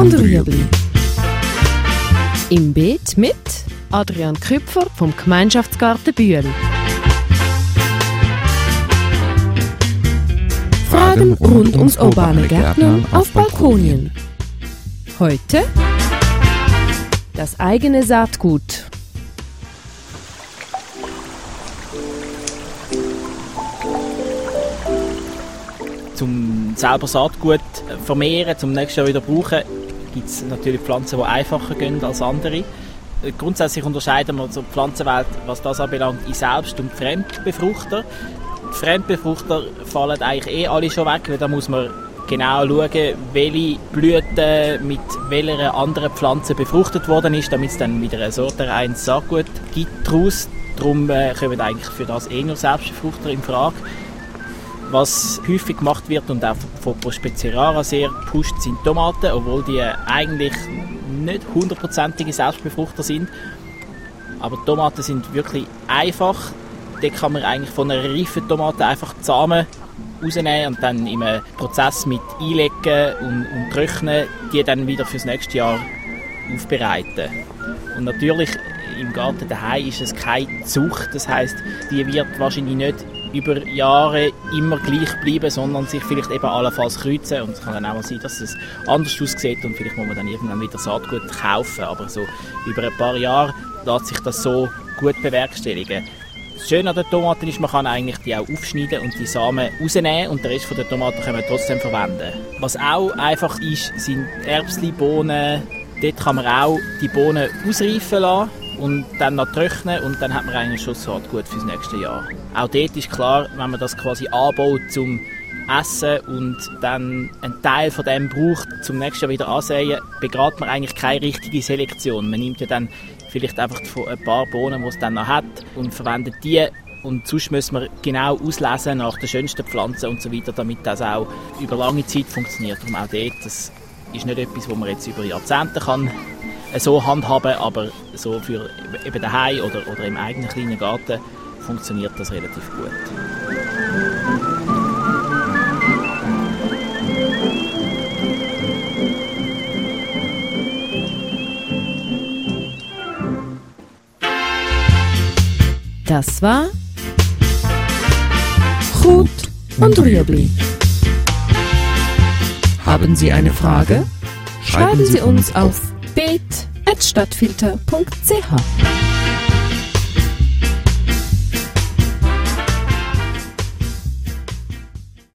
und Rüebli. Im Beet mit Adrian Küpfer vom Gemeinschaftsgarten Bühl. Fragen rund ums urbane Gärtnern auf Balkonien. Heute das eigene Saatgut. Zum selber Saatgut vermehren, zum nächsten Jahr wieder brauchen, gibt es natürlich Pflanzen, die einfacher gehen als andere. Grundsätzlich unterscheiden wir so die Pflanzenwelt, was das anbelangt, in Selbst- und Fremdbefruchter. Die Fremdbefruchter fallen eigentlich eh alle schon weg, weil da muss man genau schauen, welche Blüte mit welcher anderen Pflanze befruchtet worden ist, damit es dann wieder ein sortenreines Saatgut gibt daraus. Darum äh, kommen eigentlich für das eh nur Selbstbefruchter in Frage. Was häufig gemacht wird und auch von Prospezerara sehr pusht, sind Tomaten, obwohl die eigentlich nicht hundertprozentige Selbstbefruchter sind. Aber Tomaten sind wirklich einfach. Da kann man eigentlich von einer reifen Tomate einfach die Samen rausnehmen und dann im Prozess mit einlegen und, und trocknen, die dann wieder fürs nächste Jahr aufbereiten. Und natürlich im Garten daheim ist es keine Zucht, das heißt, die wird wahrscheinlich nicht über Jahre immer gleich bleiben, sondern sich vielleicht eben allenfalls kreuzen und es kann dann auch mal sein, dass es anders aussieht und vielleicht muss man dann irgendwann wieder Saatgut kaufen, aber so über ein paar Jahre lässt sich das so gut bewerkstelligen. Das Schöne an den Tomaten ist, man kann eigentlich die auch aufschneiden und die Samen rausnehmen und den Rest der Tomaten kann man trotzdem verwenden. Was auch einfach ist, sind Erbsli, Bohnen. Dort kann man auch die Bohnen ausreifen lassen und dann noch trocknen und dann hat man eigentlich schon Saatgut fürs nächste Jahr. Auch dort ist klar, wenn man das quasi anbaut zum Essen und dann einen Teil von dem braucht, zum nächsten Jahr wieder ansehen, begrabt man eigentlich keine richtige Selektion. Man nimmt ja dann vielleicht einfach ein paar Bohnen, die es dann noch hat und verwendet die und sonst müssen wir genau auslesen nach den schönsten Pflanzen und so weiter, damit das auch über lange Zeit funktioniert. Und auch dort, das ist nicht etwas, wo man jetzt über Jahrzehnte kann so handhaben, aber so für eben daheim oder, oder im eigenen kleinen Garten funktioniert das relativ gut. Das war Gut und Rüebli. Haben Sie eine Frage? Schreiben Sie uns auf beet.stadtfilter.ch